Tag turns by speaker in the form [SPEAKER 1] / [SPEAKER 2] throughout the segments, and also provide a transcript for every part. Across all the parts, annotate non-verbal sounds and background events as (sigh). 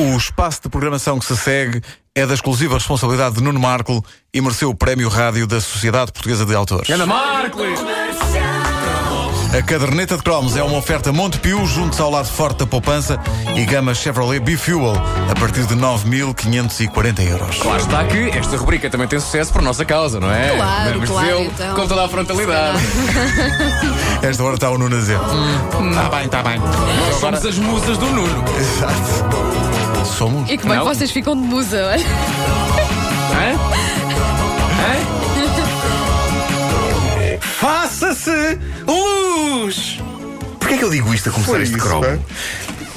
[SPEAKER 1] O espaço de programação que se segue é da exclusiva responsabilidade de Nuno Marco e mereceu o Prémio Rádio da Sociedade Portuguesa de Autores.
[SPEAKER 2] Ana Marco!
[SPEAKER 1] A caderneta de cromos é uma oferta Montepio, junto ao lado forte da poupança e gama Chevrolet B-Fuel, a partir de 9.540 euros.
[SPEAKER 2] Claro está que esta rubrica também tem sucesso por nossa causa, não é?
[SPEAKER 3] Claro,
[SPEAKER 2] Vamos
[SPEAKER 3] claro, então.
[SPEAKER 2] com toda a frontalidade. (laughs)
[SPEAKER 1] Esta hora está o Nuno a dizer. Está bem, está bem.
[SPEAKER 2] Nós somos as musas do Nuno.
[SPEAKER 1] Exato. Somos.
[SPEAKER 3] E como é que
[SPEAKER 2] Não.
[SPEAKER 3] vocês ficam de musa? olha? (laughs)
[SPEAKER 2] Hã? Hã?
[SPEAKER 4] Faça-se luz! Porquê é que eu digo isto a começar
[SPEAKER 1] Foi
[SPEAKER 4] este
[SPEAKER 1] isso,
[SPEAKER 4] cromo?
[SPEAKER 1] é?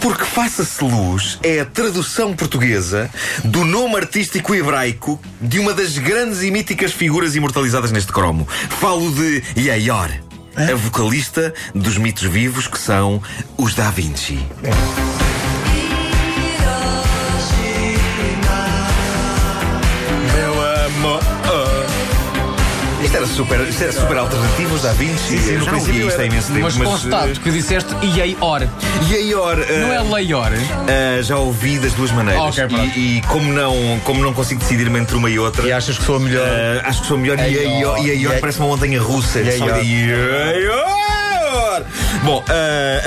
[SPEAKER 4] Porque Faça-se Luz é a tradução portuguesa do nome artístico hebraico de uma das grandes e míticas figuras imortalizadas neste cromo. Falo de Yayor, a vocalista dos mitos vivos que são os Da Vinci. Meu Isto era super, isto era super alternativo, os Da Vinci.
[SPEAKER 1] sim,
[SPEAKER 4] Eu
[SPEAKER 1] no princípio
[SPEAKER 4] isto há imenso tempo.
[SPEAKER 2] Mas constato que disseste Ieior.
[SPEAKER 4] Yayor.
[SPEAKER 2] Não é Leior.
[SPEAKER 4] Uh, já ouvi das duas maneiras.
[SPEAKER 2] Ok, pronto.
[SPEAKER 4] e, e como, não, como não consigo decidir-me entre uma e outra,
[SPEAKER 1] E achas que sou a melhor?
[SPEAKER 4] uh, acho que sou melhor. E
[SPEAKER 1] Yaior
[SPEAKER 4] parece uma montanha russa.
[SPEAKER 1] Yaior.
[SPEAKER 4] Só de Yaior. Bom,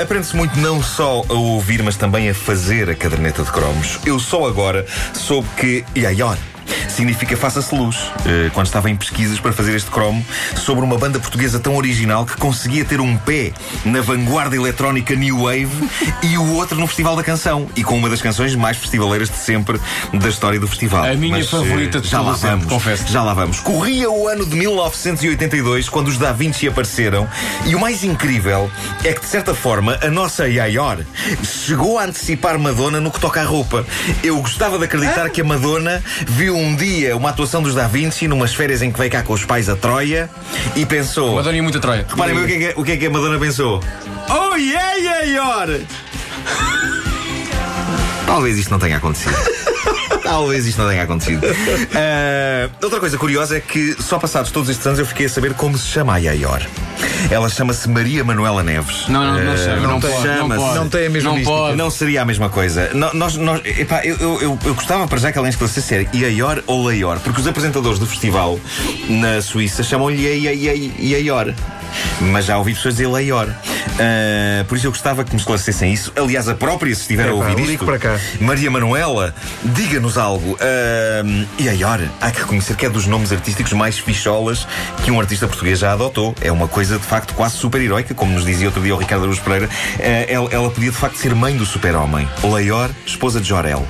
[SPEAKER 4] aprende-se muito não só a ouvir, mas também a fazer a caderneta de cromos. Eu só agora soube que Yaior significa faça-se luz. Uh, quando estava em pesquisas para fazer este cromo sobre uma banda portuguesa tão original que conseguia ter um pé na vanguarda eletrónica New Wave e o outro no Festival da Canção e com uma das canções mais festivaleiras de sempre da história do festival.
[SPEAKER 2] A minha
[SPEAKER 4] Mas,
[SPEAKER 2] favorita
[SPEAKER 4] uh,
[SPEAKER 2] de
[SPEAKER 4] já lá
[SPEAKER 2] sempre,
[SPEAKER 4] vamos,
[SPEAKER 2] confesso.
[SPEAKER 4] já lá vamos. Corria o ano de 1982 quando os Da Vinci apareceram e o mais incrível é que de certa forma a nossa Yaior chegou a antecipar Madonna no que toca à roupa. Eu gostava de acreditar que a Madonna viu um dia uma atuação dos Da Vinci numas férias em que veio cá com os pais a Troia e pensou.
[SPEAKER 2] Madonna e muita Troia.
[SPEAKER 4] Reparem bem o que, é que, o que é que a Madonna pensou. Oh yeah, Yaior! Talvez isto não tenha acontecido. (laughs) Talvez isto não tenha acontecido. Ah, (laughs) outra coisa curiosa é que só passados todos estes anos eu fiquei a saber como se chama a Yaior. Ela chama-se Maria Manuela Neves.
[SPEAKER 2] Não, não, não
[SPEAKER 4] Ah,
[SPEAKER 2] chama, não. Não
[SPEAKER 4] chama-se.
[SPEAKER 2] pode.
[SPEAKER 1] Não tem a mesma
[SPEAKER 2] Não pode.
[SPEAKER 4] Não seria a mesma coisa. No- Nós, nós, epá, eu, eu, eu, eu gostava para já que ela esclarecesse Iaior ou Leior, porque os apresentadores do festival na Suíça chamam-lhe Ia- Ia- Ia- Iaior. Mas já ouvi pessoas dizer Leior. Ah, por isso eu gostava que me esclarecessem isso. Aliás, a própria, se estiver a
[SPEAKER 1] Epá,
[SPEAKER 4] ouvir isto,
[SPEAKER 1] para cá.
[SPEAKER 4] Maria Manuela, diga-nos algo. Uh, Iaior, há que reconhecer que é dos nomes artísticos mais ficholas que um artista português já adotou. É uma coisa de facto quase super-heroica, como nos dizia outro dia o Ricardo Aruz Pereira. Uh, ela, ela podia de facto ser mãe do super-homem. Leior, esposa de Jorel.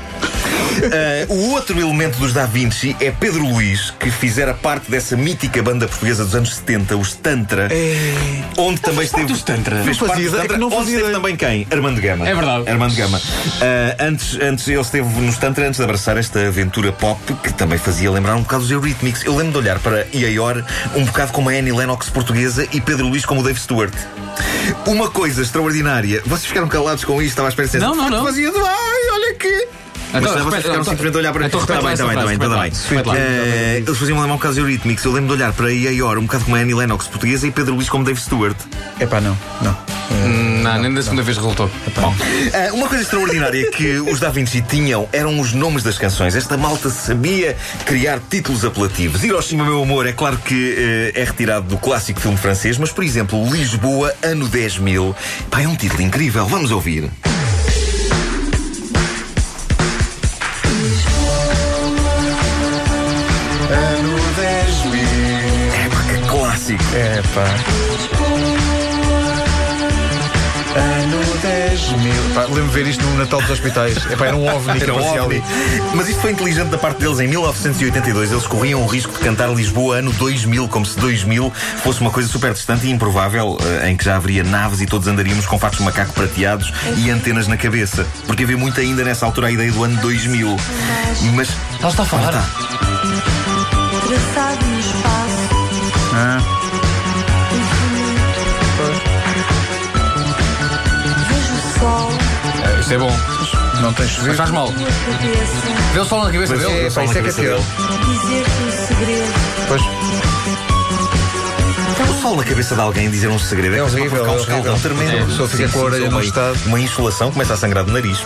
[SPEAKER 4] Uh, o outro elemento dos Da Vinci é Pedro Luís, que fizera parte dessa mítica banda portuguesa dos anos 70, os Tantra, onde também esteve.
[SPEAKER 2] dos Tantra?
[SPEAKER 4] Fez parte dos
[SPEAKER 1] ideia, é que
[SPEAKER 4] Tantra,
[SPEAKER 1] não
[SPEAKER 4] onde esteve também quem? Armando Gama.
[SPEAKER 2] É verdade.
[SPEAKER 4] Armando Gama. Ah, antes, antes ele esteve nos Tantra antes de abraçar esta aventura pop que também fazia lembrar um bocado os Eurythmics. Eu lembro de olhar para Iaior um bocado como a Annie Lennox portuguesa e Pedro Luís como o Dave Stewart. Uma coisa extraordinária. Vocês ficaram calados com isto? Estava à espera de ser-
[SPEAKER 2] Não, não, não.
[SPEAKER 4] Fazia de ai, olha aqui.
[SPEAKER 2] Então,
[SPEAKER 4] Mas vocês ficaram simplesmente a olhar para
[SPEAKER 2] então
[SPEAKER 4] Está
[SPEAKER 2] lá
[SPEAKER 4] bem, está bem, está bem, está bem.
[SPEAKER 2] lá, lá.
[SPEAKER 4] Eh, Eles faziam lembrar um bocado os Eurythmics. Eu lembro de olhar para Iaior um bocado como a Annie Lennox portuguesa e Pedro Luís como Dave Stewart.
[SPEAKER 1] Epá, não, não.
[SPEAKER 2] Não, nem da segunda vez resultou.
[SPEAKER 4] Bom, ah, uma coisa extraordinária que os Da Vinci tinham eram os nomes das canções. Esta malta sabia criar títulos apelativos. Hiroshima, meu amor, é claro que eh, é retirado do clássico filme francês, mas, por exemplo, Lisboa, ano 10 mil. Pá, é um título incrível. Vamos ouvir. Que clássico.
[SPEAKER 1] Epá. Ano 10 mil. Pá, lembro de ver isto no Natal dos Hospitais. Epá, era um (laughs) ovni que
[SPEAKER 4] Era um
[SPEAKER 1] aparecia
[SPEAKER 4] ovni.
[SPEAKER 1] ali.
[SPEAKER 4] Mas isto foi inteligente da parte deles. Em 1982, eles corriam o risco de cantar Lisboa ano 2000, como se 2000 fosse uma coisa super distante e improvável, eh, em que já haveria naves e todos andaríamos com fatos de macaco prateados e antenas na cabeça. Porque havia muito ainda nessa altura a ideia do ano 2000. Mas.
[SPEAKER 2] Ela está a falar.
[SPEAKER 4] Tá.
[SPEAKER 5] Traçado no
[SPEAKER 1] Ah,
[SPEAKER 5] sol
[SPEAKER 2] É, Isso é bom.
[SPEAKER 1] não tens
[SPEAKER 2] Mas
[SPEAKER 1] chovido?
[SPEAKER 2] faz mal. Vê o sol na cabeça
[SPEAKER 4] Mas
[SPEAKER 2] dele.
[SPEAKER 1] É, pá, isso é que é pior.
[SPEAKER 5] dizer-te um segredo.
[SPEAKER 1] Pois,
[SPEAKER 4] O sol na cabeça de alguém dizer um segredo
[SPEAKER 1] É
[SPEAKER 4] que
[SPEAKER 1] horrível,
[SPEAKER 4] provocar um
[SPEAKER 1] é horrível.
[SPEAKER 4] tremendo.
[SPEAKER 1] É, a pessoa fica com a orelha num estado.
[SPEAKER 4] Uma insolação começa a sangrar do nariz.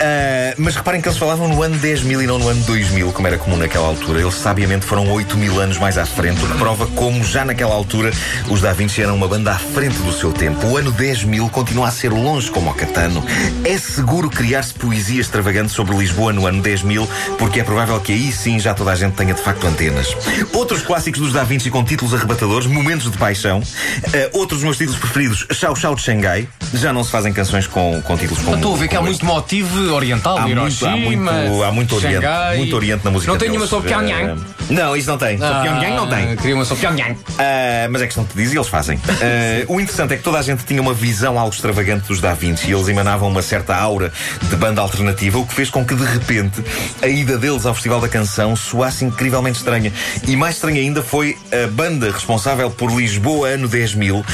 [SPEAKER 4] Ah, mas reparem que eles falavam no ano 10 mil e não no ano 2000, como era comum naquela altura. Eles sabiamente foram 8 mil anos mais à frente, o que prova como já naquela altura os Da Vinci eram uma banda à frente do seu tempo. O ano 10 mil continua a ser longe como o Catano. É seguro criar-se poesia extravagante sobre Lisboa no ano 10 mil, porque é provável que aí sim já toda a gente tenha de facto antenas. Outros clássicos dos Da Vinci com títulos arrebatadores, Momentos de Paixão. Ah, outros dos meus títulos preferidos, Chau Chau de Xangai. Já não se fazem canções com, com títulos como
[SPEAKER 2] Estou a ver que há
[SPEAKER 4] como
[SPEAKER 2] muito
[SPEAKER 4] este.
[SPEAKER 2] Motivo oriental,
[SPEAKER 4] Há muito, há muito, há muito oriente,
[SPEAKER 2] Xangai.
[SPEAKER 4] muito oriente na música
[SPEAKER 2] Não tem nenhuma sobre Pyongyang.
[SPEAKER 4] Eh, não, isso não tem. Sobre Pyongyang não tem.
[SPEAKER 2] Ah, Queria uma sobre Pyongyang.
[SPEAKER 4] Ah, mas é questão de dizer, eles fazem. Ah, o interessante é que toda a gente tinha uma visão algo extravagante dos Da Vinci e eles emanavam uma certa aura de banda alternativa, o que fez com que de repente a ida deles ao Festival da Canção soasse incrivelmente estranha. E mais estranha ainda foi a banda responsável por Lisboa ano 10 mil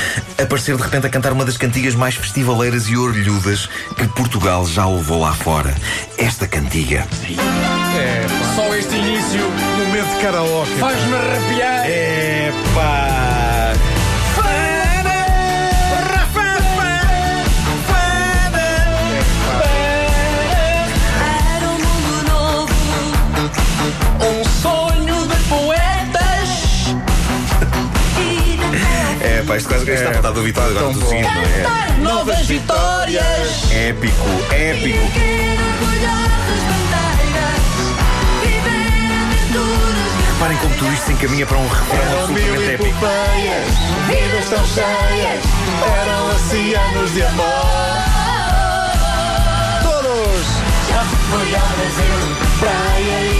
[SPEAKER 4] aparecer de repente a cantar uma das cantigas mais festivaleiras e orlhudas que Portugal já levou lá fora. Esta cantiga.
[SPEAKER 2] É, pá. Só este início
[SPEAKER 1] Momento de karaoke.
[SPEAKER 2] faz-me arrepiar.
[SPEAKER 4] Epá!
[SPEAKER 5] Era
[SPEAKER 4] está apertado o vitória agora do seguinte, não é?
[SPEAKER 2] Cantar novas vitórias.
[SPEAKER 4] Épico, épico. Reparem como tudo isto se encaminha para um refrão absolutamente épico.
[SPEAKER 1] vidas tão cheias, eram assim anos de amor. Todos!
[SPEAKER 5] Foi ao Brasil, praia e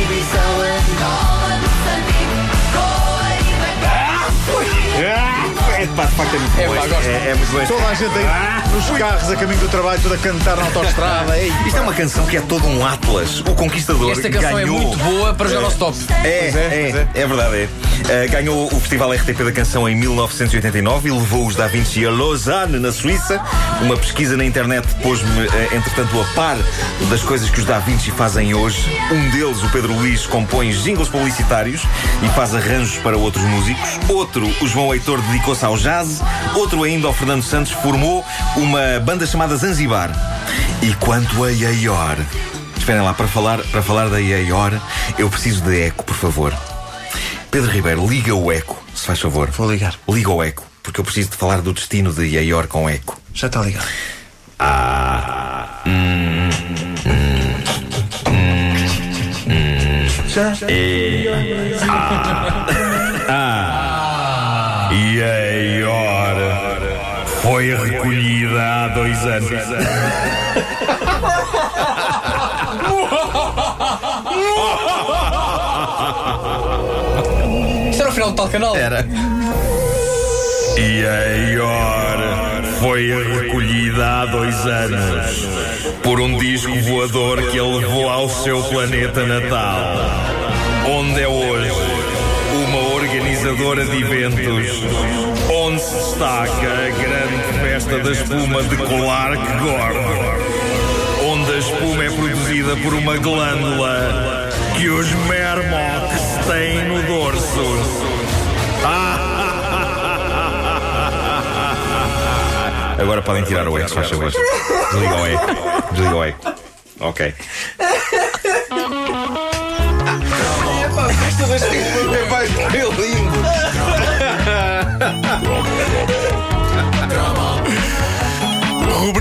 [SPEAKER 4] é muito
[SPEAKER 2] É, pá, gosto.
[SPEAKER 4] É, é muito este.
[SPEAKER 1] Toda a gente aí nos carros a caminho do trabalho, tudo a cantar na autostrada. (laughs) Ei,
[SPEAKER 4] Isto é uma canção que é todo um Atlas. O Conquistador
[SPEAKER 2] Esta canção
[SPEAKER 4] ganhou...
[SPEAKER 2] é muito boa para jogar ao stop.
[SPEAKER 4] É,
[SPEAKER 1] é,
[SPEAKER 4] é,
[SPEAKER 1] pois
[SPEAKER 4] é, verdade, é. Uh, ganhou o Festival RTP da Canção em 1989 e levou os Da Vinci a Lausanne, na Suíça. Uma pesquisa na internet pôs-me, uh, entretanto, a par das coisas que os Da Vinci fazem hoje. Um deles, o Pedro Luís, compõe jingles publicitários e faz arranjos para outros músicos. Outro, o João Heitor, dedicou-se ao jazz. Outro ainda, o Fernando Santos, formou uma banda chamada Zanzibar. E quanto a Iaior... Esperem lá, para falar, para falar da Iaior, eu preciso de eco, por favor. Pedro Ribeiro, liga o eco, se faz favor.
[SPEAKER 1] Vou ligar.
[SPEAKER 4] Liga o eco, porque eu preciso de falar do destino de Iaior com eco.
[SPEAKER 1] Já está ligado. Já?
[SPEAKER 4] Iaior foi recolhida há dois anos.
[SPEAKER 2] Isto era o final do tal canal.
[SPEAKER 4] Era. Iaior foi recolhida há dois anos por um disco voador que ele levou ao seu planeta natal, onde é hoje organizadora de eventos onde se destaca a grande festa da espuma de Clark Gordon, onde a espuma é produzida por uma glândula que os mermocs têm no dorso. (laughs) Agora podem tirar o se faz favor. Desliga o eco. Desliga o eco. Ok.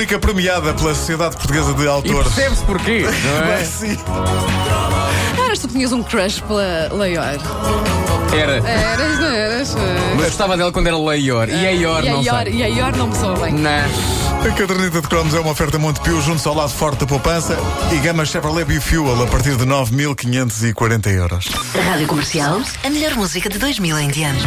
[SPEAKER 1] Rubrica premiada pela Sociedade Portuguesa de Autores.
[SPEAKER 2] percebe-se porquê, não (laughs) é?
[SPEAKER 1] Mas sim.
[SPEAKER 3] Eras tu tinhas um crush pela Leior.
[SPEAKER 2] Era.
[SPEAKER 3] Eras, não eras?
[SPEAKER 2] Mas gostava dela quando era Leior. E a Ior,
[SPEAKER 3] e a
[SPEAKER 2] não
[SPEAKER 3] Ior,
[SPEAKER 2] sei.
[SPEAKER 3] e a Ior não me soa bem.
[SPEAKER 2] Não.
[SPEAKER 1] A caderneta de cromos é uma oferta Montepio junto ao lado forte da poupança e gama Chevrolet Biofuel a partir de 9.540 euros.
[SPEAKER 6] Rádio Comercial, a melhor música de 2000 em diante.